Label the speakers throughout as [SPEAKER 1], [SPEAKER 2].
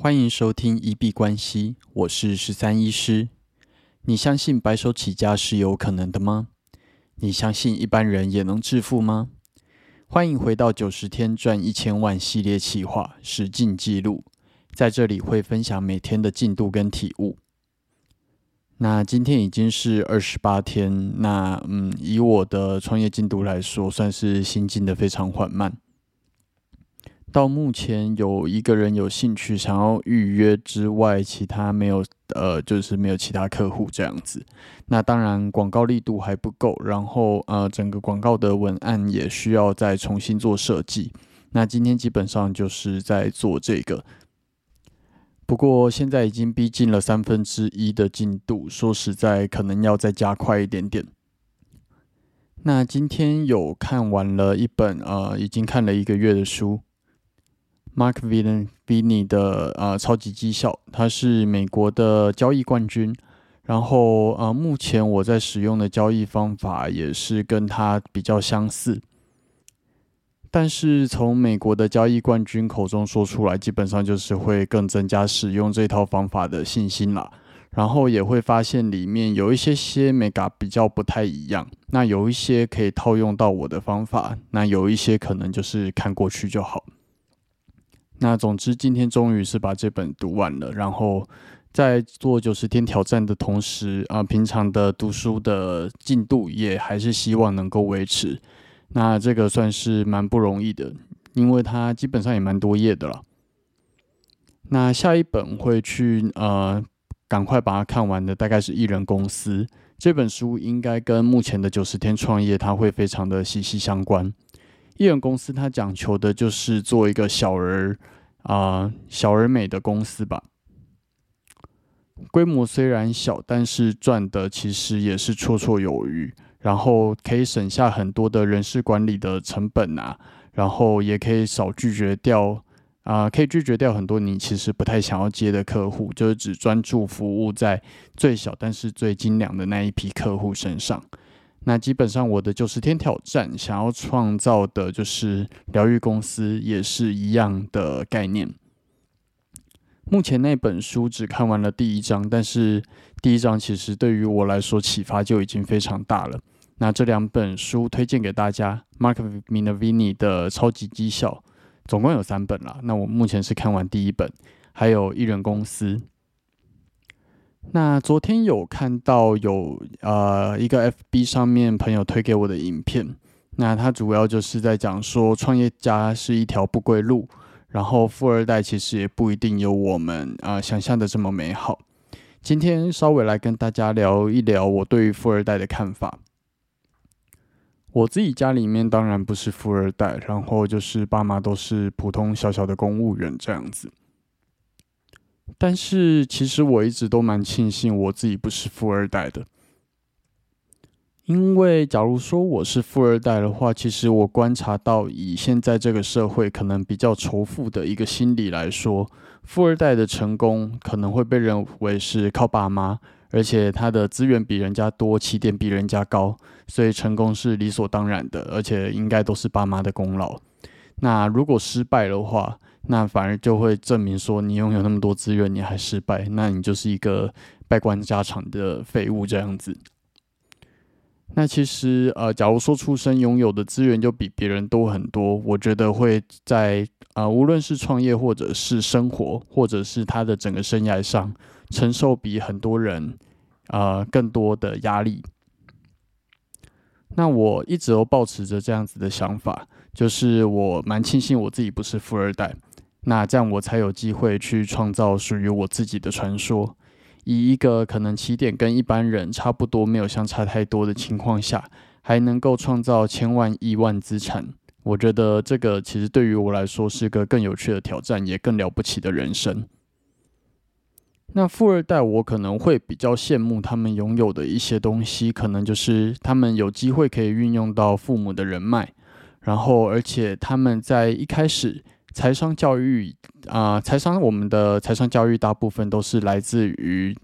[SPEAKER 1] 欢迎收听一币关系，我是十三医师。你相信白手起家是有可能的吗？你相信一般人也能致富吗？欢迎回到九十天赚一千万系列企划实进记录，在这里会分享每天的进度跟体悟。那今天已经是二十八天，那嗯，以我的创业进度来说，算是新进的非常缓慢。到目前有一个人有兴趣想要预约之外，其他没有，呃，就是没有其他客户这样子。那当然广告力度还不够，然后呃，整个广告的文案也需要再重新做设计。那今天基本上就是在做这个，不过现在已经逼近了三分之一的进度，说实在可能要再加快一点点。那今天有看完了一本呃，已经看了一个月的书。Mark Vini 的呃超级绩效，他是美国的交易冠军。然后呃，目前我在使用的交易方法也是跟他比较相似。但是从美国的交易冠军口中说出来，基本上就是会更增加使用这套方法的信心啦。然后也会发现里面有一些些美感比较不太一样。那有一些可以套用到我的方法，那有一些可能就是看过去就好。那总之，今天终于是把这本读完了。然后在做九十天挑战的同时，啊，平常的读书的进度也还是希望能够维持。那这个算是蛮不容易的，因为它基本上也蛮多页的了。那下一本会去呃，赶快把它看完的，大概是艺人公司这本书，应该跟目前的九十天创业，它会非常的息息相关。艺人公司它讲求的就是做一个小而啊小而美的公司吧，规模虽然小，但是赚的其实也是绰绰有余，然后可以省下很多的人事管理的成本啊，然后也可以少拒绝掉啊，可以拒绝掉很多你其实不太想要接的客户，就是只专注服务在最小但是最精良的那一批客户身上。那基本上我的九十天挑战想要创造的就是疗愈公司，也是一样的概念。目前那本书只看完了第一章，但是第一章其实对于我来说启发就已经非常大了。那这两本书推荐给大家，Mark Minervini 的超级绩效，总共有三本啦。那我目前是看完第一本，还有艺人公司。那昨天有看到有呃一个 FB 上面朋友推给我的影片，那他主要就是在讲说创业家是一条不归路，然后富二代其实也不一定有我们啊想象的这么美好。今天稍微来跟大家聊一聊我对于富二代的看法。我自己家里面当然不是富二代，然后就是爸妈都是普通小小的公务员这样子。但是其实我一直都蛮庆幸我自己不是富二代的，因为假如说我是富二代的话，其实我观察到以现在这个社会可能比较仇富的一个心理来说，富二代的成功可能会被认为是靠爸妈，而且他的资源比人家多，起点比人家高，所以成功是理所当然的，而且应该都是爸妈的功劳。那如果失败的话，那反而就会证明说，你拥有那么多资源，你还失败，那你就是一个败官家产的废物这样子。那其实，呃，假如说出生拥有的资源就比别人多很多，我觉得会在啊，无论是创业或者是生活，或者是他的整个生涯上，承受比很多人啊更多的压力。那我一直都保持着这样子的想法，就是我蛮庆幸我自己不是富二代。那这样我才有机会去创造属于我自己的传说，以一个可能起点跟一般人差不多，没有相差太多的情况下，还能够创造千万亿万资产。我觉得这个其实对于我来说是个更有趣的挑战，也更了不起的人生。那富二代，我可能会比较羡慕他们拥有的一些东西，可能就是他们有机会可以运用到父母的人脉，然后而且他们在一开始。财商教育啊，财商我们的财商教育大部分都是来自于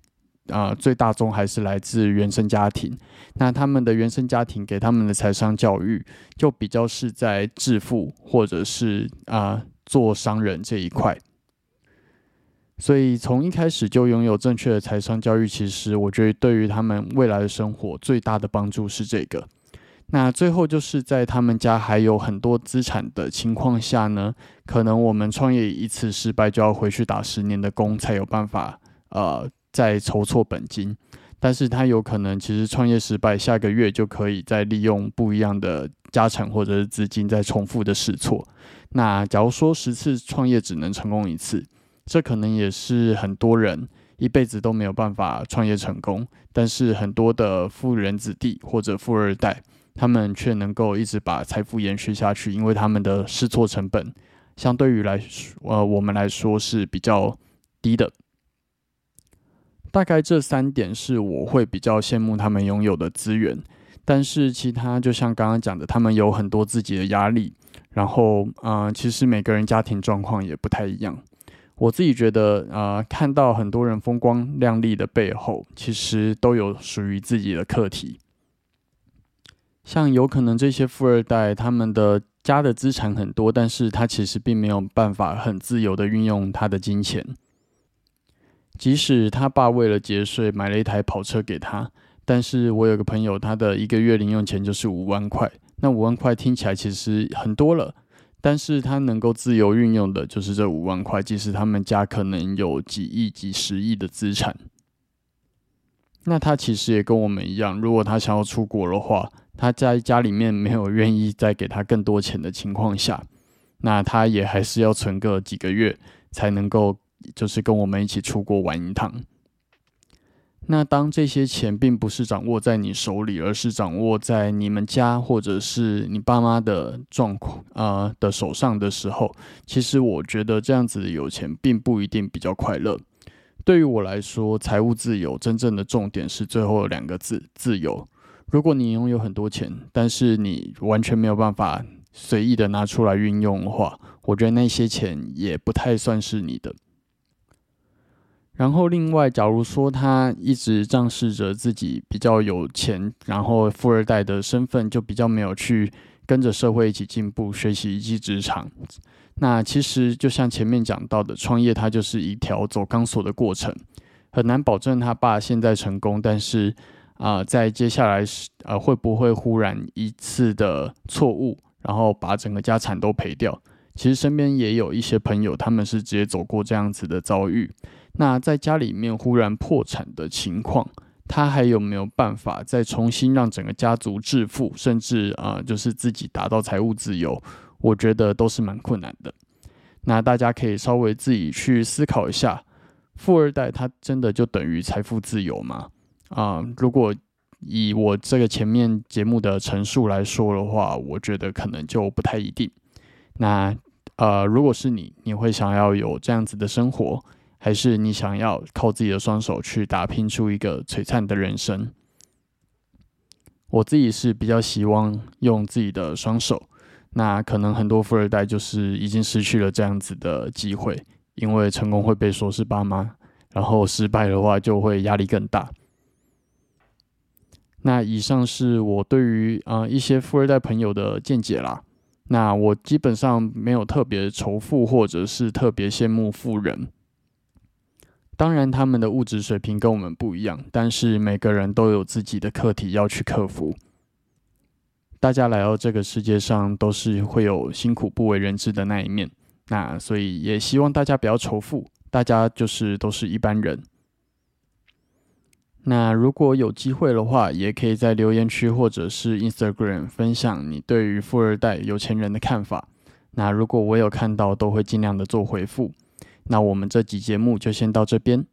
[SPEAKER 1] 啊最大宗还是来自原生家庭。那他们的原生家庭给他们的财商教育，就比较是在致富或者是啊做商人这一块。所以从一开始就拥有正确的财商教育，其实我觉得对于他们未来的生活最大的帮助是这个。那最后就是在他们家还有很多资产的情况下呢，可能我们创业一次失败就要回去打十年的工才有办法呃再筹措本金，但是他有可能其实创业失败下个月就可以再利用不一样的家产或者是资金再重复的试错。那假如说十次创业只能成功一次，这可能也是很多人一辈子都没有办法创业成功，但是很多的富人子弟或者富二代。他们却能够一直把财富延续下去，因为他们的试错成本相对于来说，呃，我们来说是比较低的。大概这三点是我会比较羡慕他们拥有的资源，但是其他就像刚刚讲的，他们有很多自己的压力，然后，呃，其实每个人家庭状况也不太一样。我自己觉得，呃，看到很多人风光亮丽的背后，其实都有属于自己的课题。像有可能这些富二代，他们的家的资产很多，但是他其实并没有办法很自由的运用他的金钱。即使他爸为了节税买了一台跑车给他，但是我有个朋友，他的一个月零用钱就是五万块。那五万块听起来其实很多了，但是他能够自由运用的就是这五万块，即使他们家可能有几亿、几十亿的资产。那他其实也跟我们一样，如果他想要出国的话。他在家里面没有愿意再给他更多钱的情况下，那他也还是要存个几个月才能够，就是跟我们一起出国玩一趟。那当这些钱并不是掌握在你手里，而是掌握在你们家或者是你爸妈的状况啊的手上的时候，其实我觉得这样子有钱并不一定比较快乐。对于我来说，财务自由真正的重点是最后两个字：自由。如果你拥有很多钱，但是你完全没有办法随意的拿出来运用的话，我觉得那些钱也不太算是你的。然后，另外，假如说他一直仗势着自己比较有钱，然后富二代的身份，就比较没有去跟着社会一起进步、学习一技之长。那其实就像前面讲到的，创业它就是一条走钢索的过程，很难保证他爸现在成功，但是。啊，在接下来是呃，会不会忽然一次的错误，然后把整个家产都赔掉？其实身边也有一些朋友，他们是直接走过这样子的遭遇。那在家里面忽然破产的情况，他还有没有办法再重新让整个家族致富，甚至啊，就是自己达到财务自由？我觉得都是蛮困难的。那大家可以稍微自己去思考一下，富二代他真的就等于财富自由吗？啊，如果以我这个前面节目的陈述来说的话，我觉得可能就不太一定。那呃，如果是你，你会想要有这样子的生活，还是你想要靠自己的双手去打拼出一个璀璨的人生？我自己是比较希望用自己的双手。那可能很多富二代就是已经失去了这样子的机会，因为成功会被说是爸妈，然后失败的话就会压力更大。那以上是我对于啊一些富二代朋友的见解啦。那我基本上没有特别仇富，或者是特别羡慕富人。当然，他们的物质水平跟我们不一样，但是每个人都有自己的课题要去克服。大家来到这个世界上，都是会有辛苦不为人知的那一面。那所以也希望大家不要仇富，大家就是都是一般人。那如果有机会的话，也可以在留言区或者是 Instagram 分享你对于富二代、有钱人的看法。那如果我有看到，都会尽量的做回复。那我们这集节目就先到这边。